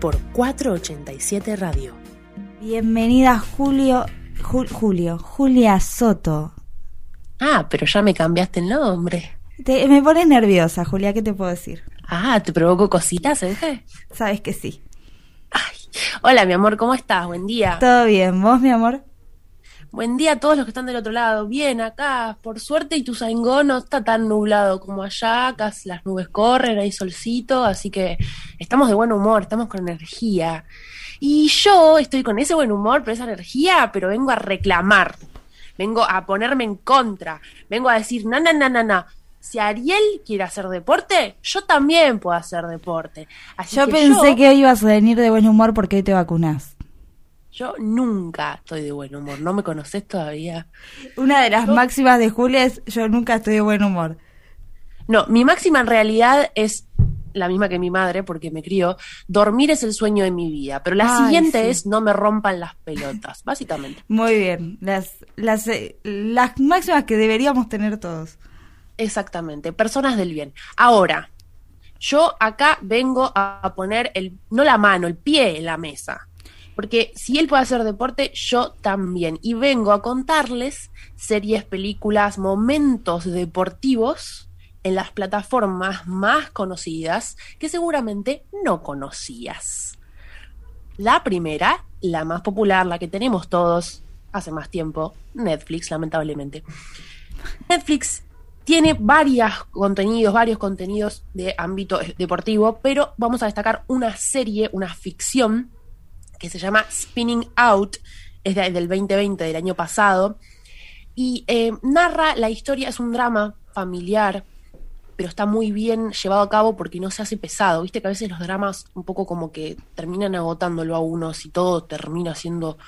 por 487 Radio. Bienvenida Julio, Ju- Julio, Julia Soto. Ah, pero ya me cambiaste el nombre. Te- me pones nerviosa, Julia, ¿qué te puedo decir? Ah, ¿te provoco cositas, Euge? Sabes que sí. Ay, hola, mi amor, ¿cómo estás? Buen día. ¿Todo bien? ¿Vos, mi amor? Buen día a todos los que están del otro lado. Bien, acá, por suerte, Ituzaingó no está tan nublado como allá. Acá las nubes corren, hay solcito, así que estamos de buen humor, estamos con energía. Y yo estoy con ese buen humor, pero esa energía, pero vengo a reclamar. Vengo a ponerme en contra. Vengo a decir, na, na, na, na, na. Si Ariel quiere hacer deporte, yo también puedo hacer deporte. Así Yo que pensé yo- que hoy ibas a venir de buen humor porque hoy te vacunás. Yo nunca estoy de buen humor. ¿No me conoces todavía? Una de las máximas de Julia es yo nunca estoy de buen humor. No, mi máxima en realidad es la misma que mi madre, porque me crió. Dormir es el sueño de mi vida. Pero la Ay, siguiente sí. es no me rompan las pelotas, básicamente. Muy bien. Las, las, eh, las máximas que deberíamos tener todos. Exactamente. Personas del bien. Ahora, yo acá vengo a poner el, no la mano, el pie en la mesa. Porque si él puede hacer deporte, yo también. Y vengo a contarles series, películas, momentos deportivos en las plataformas más conocidas que seguramente no conocías. La primera, la más popular, la que tenemos todos hace más tiempo, Netflix, lamentablemente. Netflix tiene varios contenidos, varios contenidos de ámbito deportivo, pero vamos a destacar una serie, una ficción que se llama Spinning Out, es de- del 2020, del año pasado, y eh, narra la historia, es un drama familiar, pero está muy bien llevado a cabo porque no se hace pesado. Viste que a veces los dramas un poco como que terminan agotándolo a uno, si todo termina siendo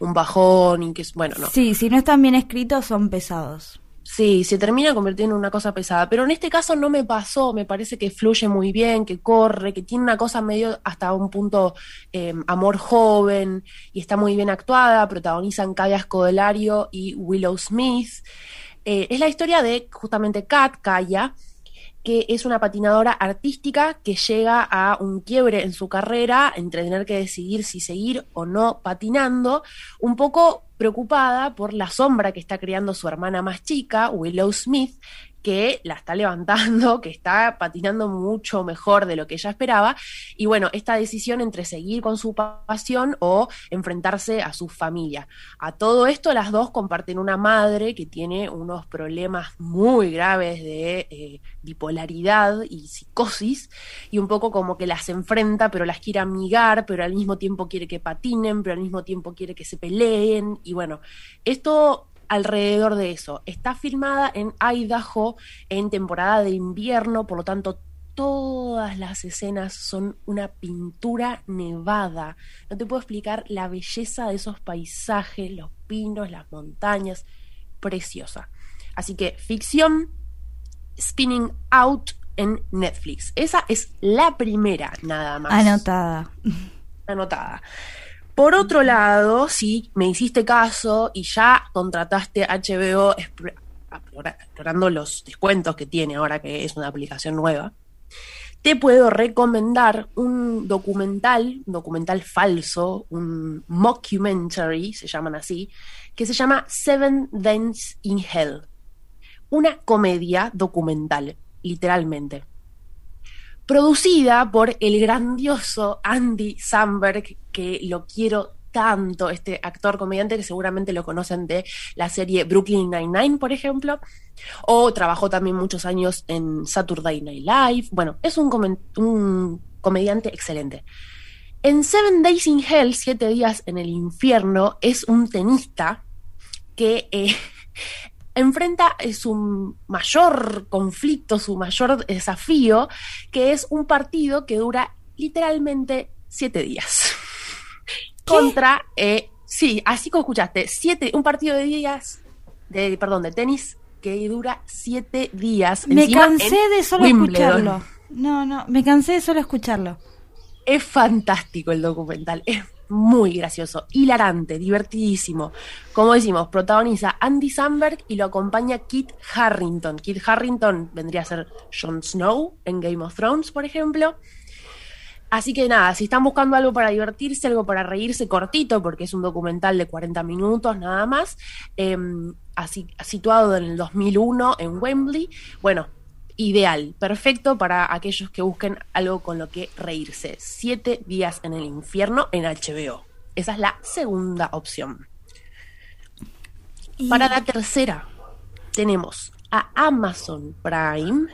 un bajón y que es, bueno, no. Sí, si no están bien escritos son pesados. Sí, se termina convirtiendo en una cosa pesada, pero en este caso no me pasó, me parece que fluye muy bien, que corre, que tiene una cosa medio hasta un punto eh, amor joven y está muy bien actuada, protagonizan Kaya Scodelario y Willow Smith. Eh, es la historia de justamente Kat, Kaya, que es una patinadora artística que llega a un quiebre en su carrera entre tener que decidir si seguir o no patinando, un poco preocupada por la sombra que está creando su hermana más chica, Willow Smith, que la está levantando, que está patinando mucho mejor de lo que ella esperaba. Y bueno, esta decisión entre seguir con su pasión o enfrentarse a su familia. A todo esto, las dos comparten una madre que tiene unos problemas muy graves de eh, bipolaridad y psicosis, y un poco como que las enfrenta, pero las quiere amigar, pero al mismo tiempo quiere que patinen, pero al mismo tiempo quiere que se peleen. Y bueno, esto alrededor de eso. Está filmada en Idaho en temporada de invierno, por lo tanto todas las escenas son una pintura nevada. No te puedo explicar la belleza de esos paisajes, los pinos, las montañas, preciosa. Así que ficción, Spinning Out en Netflix. Esa es la primera, nada más Anotada. anotada. Por otro lado, si me hiciste caso y ya contrataste HBO explora- explora- explorando los descuentos que tiene ahora que es una aplicación nueva, te puedo recomendar un documental, un documental falso, un mockumentary, se llaman así, que se llama Seven Dents in Hell. Una comedia documental, literalmente producida por el grandioso Andy Samberg, que lo quiero tanto, este actor comediante que seguramente lo conocen de la serie Brooklyn Nine-Nine, por ejemplo, o trabajó también muchos años en Saturday Night Live. Bueno, es un, comediante excelente. En Seven Days in Hell, Siete Días en el Infierno, es un tenista que eh, enfrenta eh, su mayor conflicto, su mayor desafío, que es un partido que dura literalmente siete días. Contra, eh, sí, así como escuchaste, siete, un partido de días, de, perdón, de tenis que dura siete días. Me Encima, cansé de solo Wimbledon. escucharlo. No, no, me cansé de solo escucharlo. Es fantástico el documental, es muy gracioso, hilarante, divertidísimo. Como decimos, protagoniza Andy Samberg y lo acompaña Kit Harrington. Kit Harrington vendría a ser Jon Snow en Game of Thrones, por ejemplo. Así que nada, si están buscando algo para divertirse, algo para reírse cortito, porque es un documental de 40 minutos nada más, eh, así, situado en el 2001 en Wembley, bueno, ideal, perfecto para aquellos que busquen algo con lo que reírse. Siete días en el infierno en HBO. Esa es la segunda opción. Y- Para la tercera, tenemos a Amazon Prime,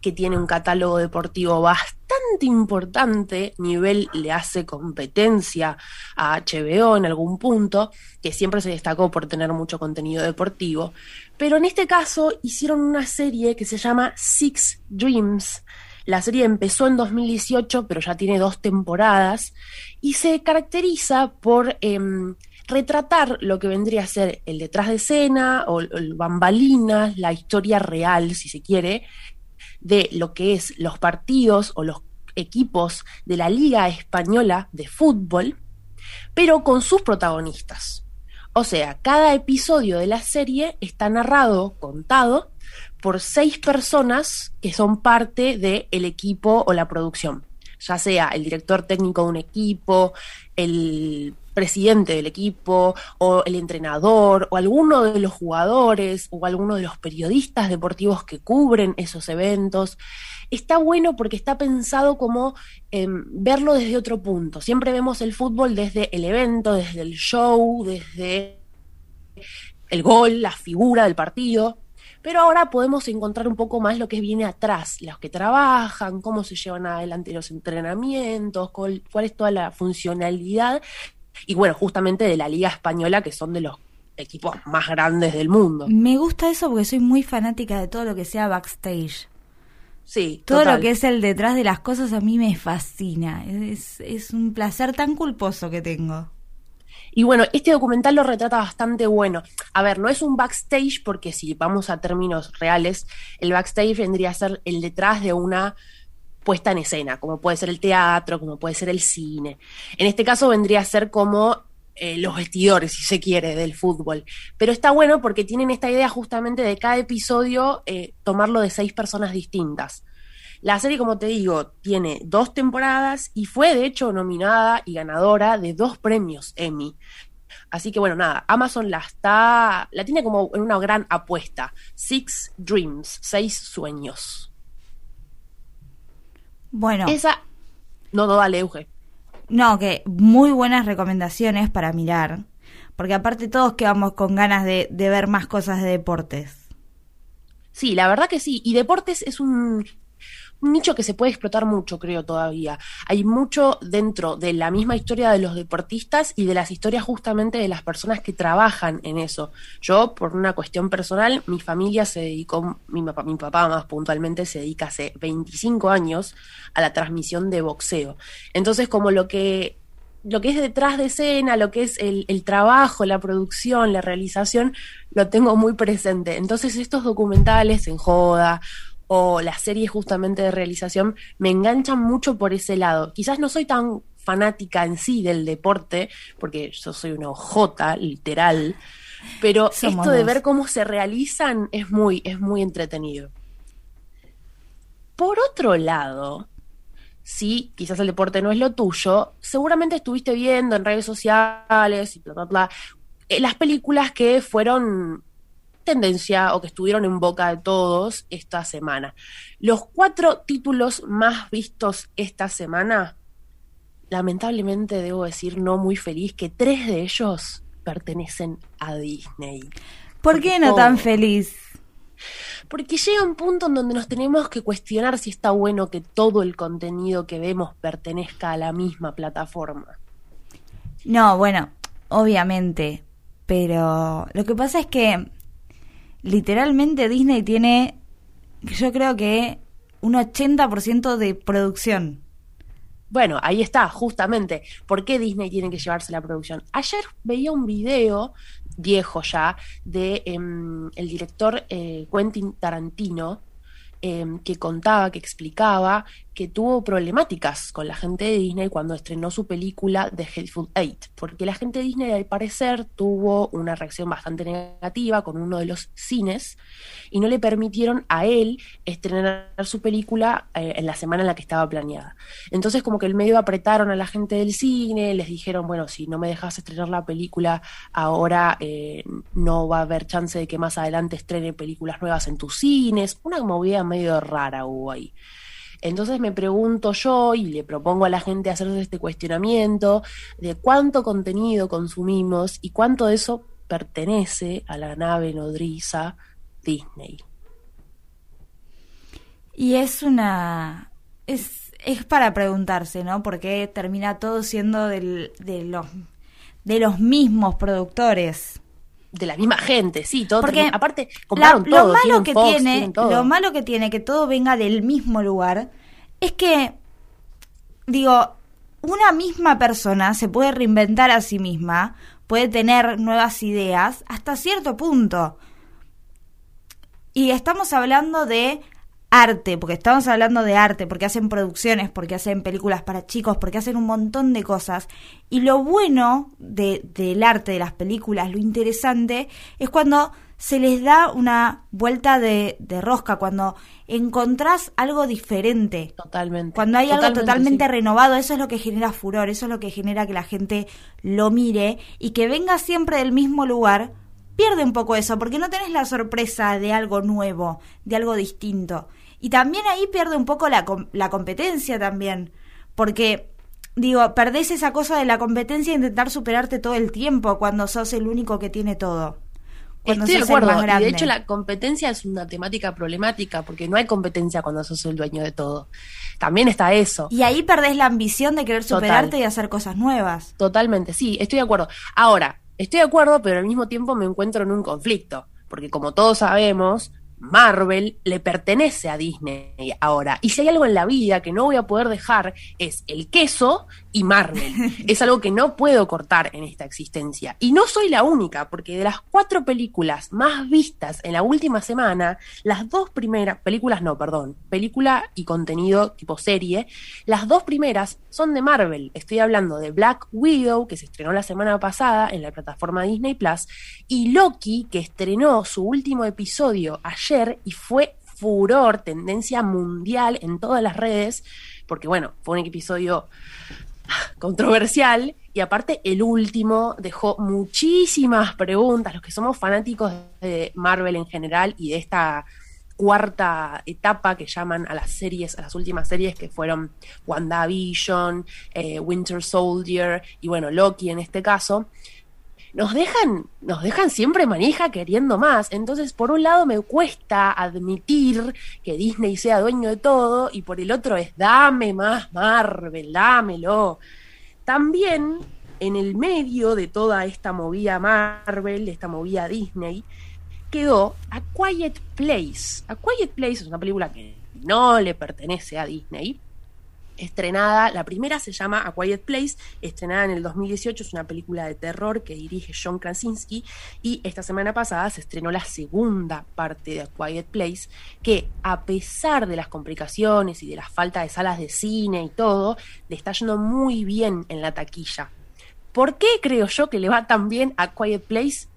que tiene un catálogo deportivo bastante importante, nivel le hace competencia a HBO en algún punto, que siempre se destacó por tener mucho contenido deportivo, pero en este caso hicieron una serie que se llama Six Dreams. La serie empezó en 2018, pero ya tiene dos temporadas y se caracteriza por em, retratar lo que vendría a ser el detrás de escena o el bambalinas, la historia real, si se quiere, de lo que es los partidos o los equipos de la Liga Española de Fútbol, pero con sus protagonistas. O sea, cada episodio de la serie está narrado, contado, por seis personas que son parte del equipo o la producción. Ya sea el director técnico de un equipo, el presidente del equipo, o el entrenador, o alguno de los jugadores, o alguno de los periodistas deportivos que cubren esos eventos. Está bueno porque está pensado como eh, verlo desde otro punto. Siempre vemos el fútbol desde el evento, desde el show, desde el gol, la figura del partido. Pero ahora podemos encontrar un poco más lo que viene atrás, los que trabajan, cómo se llevan adelante los entrenamientos, cuál, cuál es toda la funcionalidad y bueno, justamente de la Liga Española, que son de los equipos más grandes del mundo. Me gusta eso porque soy muy fanática de todo lo que sea backstage. Sí, Todo total. lo que es el detrás de las cosas a mí me fascina. Es, es un placer tan culposo que tengo. Y bueno, este documental lo retrata bastante bueno. A ver, no es un backstage porque si vamos a términos reales, el backstage vendría a ser el detrás de una puesta en escena, como puede ser el teatro, como puede ser el cine. En este caso vendría a ser como eh, los vestidores, si se quiere, del fútbol. Pero está bueno porque tienen esta idea justamente de cada episodio eh, tomarlo de seis personas distintas. La serie, como te digo, tiene dos temporadas y fue de hecho nominada y ganadora de dos premios Emmy. Así que bueno, nada, Amazon la está, la tiene como en una gran apuesta. Six Dreams, seis sueños. Bueno, Esa, no, no, dale, Euge. no, que muy buenas recomendaciones para mirar. Porque aparte todos quedamos con ganas de, de ver más cosas de deportes. Sí, la verdad que sí. Y deportes es un, un nicho que se puede explotar mucho, creo, todavía. Hay mucho dentro de la misma historia de los deportistas y de las historias justamente de las personas que trabajan en eso. Yo, por una cuestión personal, mi familia se dedicó, mi, papá- mi papá más puntualmente se dedica hace 25 años a la transmisión de boxeo. Entonces, como lo que lo que es detrás de escena, lo que es el, el trabajo, la producción, la realización, lo tengo muy presente. Entonces estos documentales en joda o las series justamente de realización me enganchan mucho por ese lado. Quizás no soy tan fanática en sí del deporte, porque yo soy una ojota, literal, pero Somos esto de ver cómo se realizan es muy, es muy entretenido. Por otro lado, si quizás el deporte no es lo tuyo, seguramente estuviste viendo en redes sociales y bla, bla, bla, eh, las películas que fueron tendencia o que estuvieron en boca de todos esta semana. Los cuatro títulos más vistos esta semana, lamentablemente debo decir no muy feliz que tres de ellos pertenecen a Disney. ¿Por qué no tan feliz? Porque llega un punto en donde nos tenemos que cuestionar si está bueno que todo el contenido que vemos pertenezca a la misma plataforma. No, bueno, obviamente. Pero lo que pasa es que literalmente Disney tiene, yo creo que un 80% de producción. Bueno, ahí está, justamente. ¿Por qué Disney tiene que llevarse la producción? Ayer veía un video viejo ya de em, el director eh, Quentin Tarantino em, que contaba, que explicaba que tuvo problemáticas con la gente de Disney cuando estrenó su película The Hateful Eight, porque la gente de Disney al parecer tuvo una reacción bastante negativa con uno de los cines y no le permitieron a él estrenar su película eh, en la semana en la que estaba planeada. Entonces como que el medio apretaron a la gente del cine, les dijeron, bueno, si no me dejas estrenar la película ahora eh, no va a haber chance de que más adelante estrene películas nuevas en tus cines, una movida medio rara hubo ahí. Entonces me pregunto yo y le propongo a la gente hacerse este cuestionamiento de cuánto contenido consumimos y cuánto de eso pertenece a la nave nodriza Disney. Y es una... es, es para preguntarse, ¿no? Porque termina todo siendo del, de, los, de los mismos productores de la misma gente, sí, todo. Porque aparte, compraron todo, lo malo que tiene, lo malo que tiene que todo venga del mismo lugar es que digo, una misma persona se puede reinventar a sí misma, puede tener nuevas ideas hasta cierto punto. Y estamos hablando de arte, porque estamos hablando de arte, porque hacen producciones, porque hacen películas para chicos, porque hacen un montón de cosas. Y lo bueno de, del arte, de las películas, lo interesante, es cuando se les da una vuelta de, de rosca, cuando encontrás algo diferente. Totalmente. Cuando hay algo totalmente renovado, eso es lo que genera furor, eso es lo que genera que la gente lo mire y que venga siempre del mismo lugar. Pierde un poco eso, porque no tenés la sorpresa de algo nuevo, de algo distinto. Y también ahí pierde un poco la, la competencia también, porque digo, perdés esa cosa de la competencia e intentar superarte todo el tiempo cuando sos el único que tiene todo. Estoy de acuerdo. Y de hecho, la competencia es una temática problemática porque no hay competencia cuando sos el dueño de todo. También está eso. Y ahí perdés la ambición de querer superarte y hacer cosas nuevas. Totalmente, sí, estoy de acuerdo. Ahora, estoy de acuerdo, pero al mismo tiempo me encuentro en un conflicto. Porque como todos sabemos, Marvel le pertenece a Disney ahora. Y si hay algo en la vida que no voy a poder dejar es el queso y Marvel. es algo que no puedo cortar en esta existencia. Y no soy la única, porque de las cuatro películas más vistas en la última semana, las dos primeras, películas no, perdón, película y contenido tipo serie, las dos primeras son de Marvel. Estoy hablando de Black Widow, que se estrenó la semana pasada en la plataforma Disney Plus, y Loki, que estrenó su último episodio ayer y fue furor, tendencia mundial en todas las redes, porque bueno, fue un episodio controversial y aparte el último dejó muchísimas preguntas, los que somos fanáticos de Marvel en general y de esta cuarta etapa que llaman a las series, a las últimas series que fueron WandaVision, eh, Winter Soldier y bueno, Loki en este caso, nos dejan, nos dejan siempre manija queriendo más. Entonces, por un lado me cuesta admitir que Disney sea dueño de todo, y por el otro es dame más Marvel, dámelo. También en el medio de toda esta movida Marvel, de esta movida Disney, quedó A Quiet Place. A Quiet Place es una película que no le pertenece a Disney, estrenada, la primera se llama A Quiet Place, estrenada en el 2018, es una película de terror que dirige John Krasinski y esta semana pasada se estrenó la segunda parte de A Quiet Place, que a pesar de las complicaciones y de la falta de salas de cine y todo, le está yendo muy bien en la taquilla. ¿Por qué creo yo que le va tan bien a Quiet Place?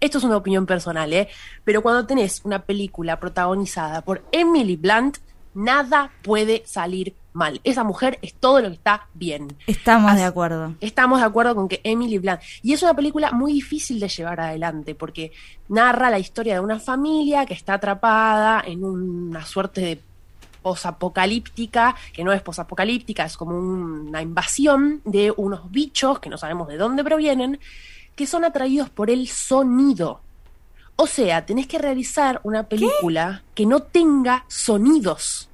Esto es una opinión personal, ¿eh? Pero cuando tenés una película protagonizada por Emily Blunt, nada puede salir mal. Esa mujer es todo lo que está bien. Estamos de acuerdo. Estamos de acuerdo con que Emily Blunt. Y es una película muy difícil de llevar adelante porque narra la historia de una familia que está atrapada en una suerte de posapocalíptica, que no es posapocalíptica, es como una invasión de unos bichos que no sabemos de dónde provienen, que son atraídos por el sonido. O sea, tenés que realizar una película que no tenga sonidos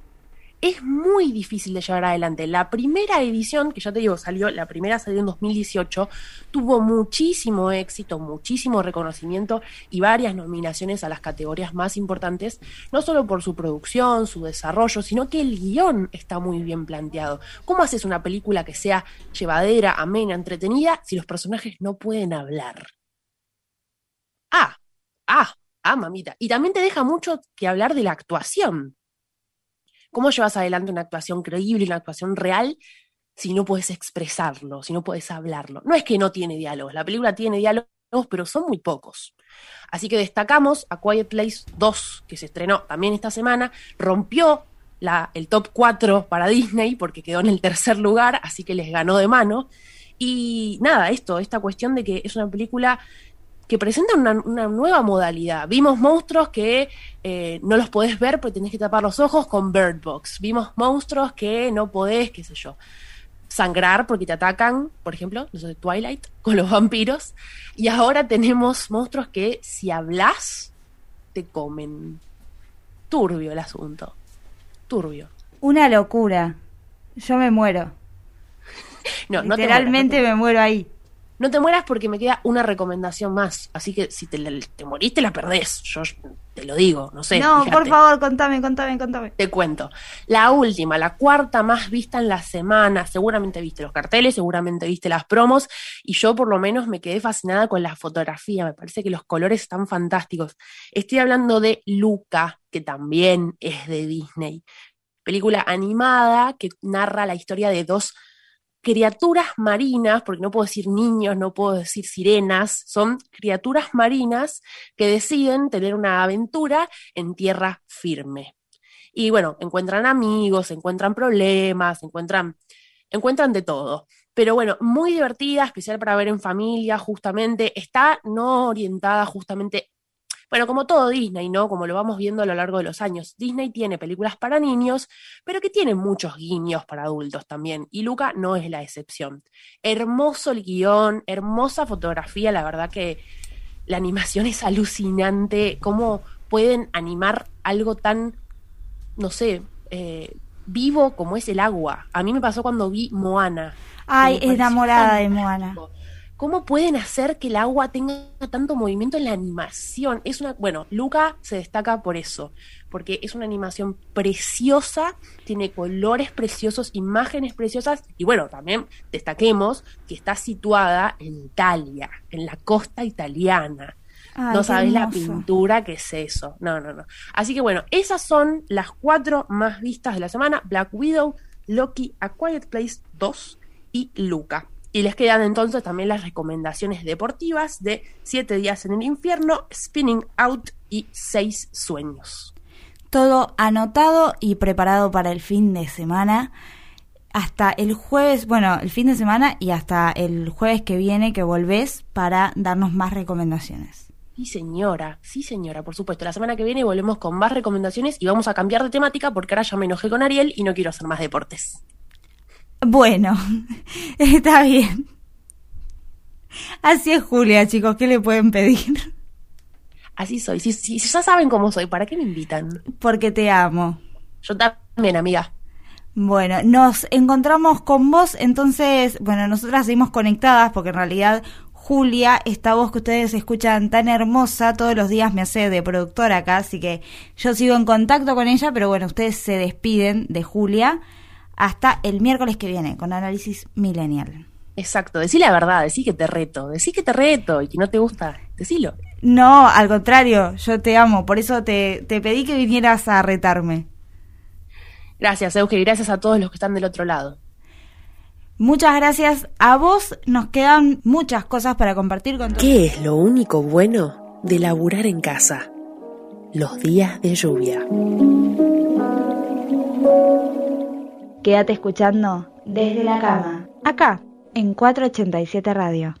es muy difícil de llevar adelante. La primera edición, que ya te digo, salió, la primera salió en 2018, tuvo muchísimo éxito, muchísimo reconocimiento y varias nominaciones a las categorías más importantes, no solo por su producción, su desarrollo, sino que el guion está muy bien planteado. ¿Cómo haces una película que sea llevadera, amena, entretenida, si los personajes no pueden hablar? Ah, ah, ah, mamita. Y también te deja mucho que hablar de la actuación ¿Cómo llevas adelante una actuación creíble, una actuación real, si no puedes expresarlo, si no puedes hablarlo? No es que no tiene diálogos, la película tiene diálogos, pero son muy pocos. Así que destacamos a Quiet Place 2, que se estrenó también esta semana, rompió el top 4 para Disney porque quedó en el tercer lugar, así que les ganó de mano. Y nada, esto, esta cuestión de que es una película que presentan una, nueva modalidad. Vimos monstruos que eh, no los podés ver porque tenés que tapar los ojos con Bird Box. Vimos monstruos que no podés, qué sé yo, sangrar porque te atacan, por ejemplo, los de Twilight, con los vampiros. Y ahora tenemos monstruos que si hablas, te comen. Turbio el asunto. Turbio. Una locura. Yo me muero. no, Literalmente me muero ahí. No te mueras porque me queda una recomendación más. Así que si te, te moriste, la perdés. Yo te lo digo, no sé. No, por favor, contame, contame, contame. Te cuento. La última, la cuarta más vista en la semana. Seguramente viste los carteles, seguramente viste las promos. Y yo, por lo menos, me quedé fascinada con la fotografía. Me parece que los colores están fantásticos. Estoy hablando de Luca, que también es de Disney. Película animada que narra la historia de dos criaturas marinas, porque no puedo decir niños, no puedo decir sirenas, son criaturas marinas que deciden tener una aventura en tierra firme. Y bueno, encuentran amigos, encuentran problemas, encuentran, encuentran de todo. Pero bueno, muy divertida, especial para ver en familia, justamente. Está no orientada justamente bueno, como todo Disney, ¿no? Como lo vamos viendo a lo largo de los años, Disney tiene películas para niños, pero que tienen muchos guiños para adultos también, y Luca no es la excepción. Hermoso el guion, hermosa fotografía, la verdad que la animación es alucinante, cómo pueden animar algo tan, no sé, eh, vivo como es el agua. A mí me pasó cuando vi Moana. Ay, enamorada de Moana. ¿Cómo pueden hacer que el agua tenga tanto movimiento en la animación? Es una, bueno, Luca se destaca por eso, porque es una animación preciosa, tiene colores preciosos, imágenes preciosas y bueno, también destaquemos que está situada en Italia, en la costa italiana. no sabéis la pintura que es eso. No, no, no. Así que bueno, esas son las cuatro más vistas de la semana: Black Widow, Loki, A Quiet Place 2 y Luca. Y les quedan entonces también las recomendaciones deportivas de Siete días en el infierno, Spinning Out y Seis sueños. Todo anotado y preparado para el fin de semana. Hasta el jueves, bueno, el fin de semana y hasta el jueves que viene que volvés para darnos más recomendaciones. Sí, señora, sí, señora, por supuesto. La semana que viene volvemos con más recomendaciones y vamos a cambiar de temática porque ahora ya me enojé con Ariel y no quiero hacer más deportes. Bueno, está bien. Así es Julia, chicos, ¿qué le pueden pedir? Así soy. Si, si, ya saben cómo soy, ¿para qué me invitan? Porque te amo. Yo también, amiga. Bueno, nos encontramos con vos, entonces, bueno, nosotras seguimos conectadas porque en realidad Julia, esta voz que ustedes escuchan tan hermosa, todos los días me hace de productora acá, así que yo sigo en contacto con ella, pero bueno, ustedes se despiden de Julia hasta el miércoles que viene con Análisis Millennial. Exacto, decí la verdad, decí que te reto, decí que te reto y que no te gusta, decilo. No, al contrario, yo te amo, por eso te, te pedí que vinieras a retarme. Gracias, Euge, y gracias a todos los que están del otro lado. Muchas gracias a vos, nos quedan muchas cosas para compartir con ¿Qué es lo único bueno de laburar en casa? Los días de lluvia. Quédate escuchando desde la cama, acá, en 487 Radio.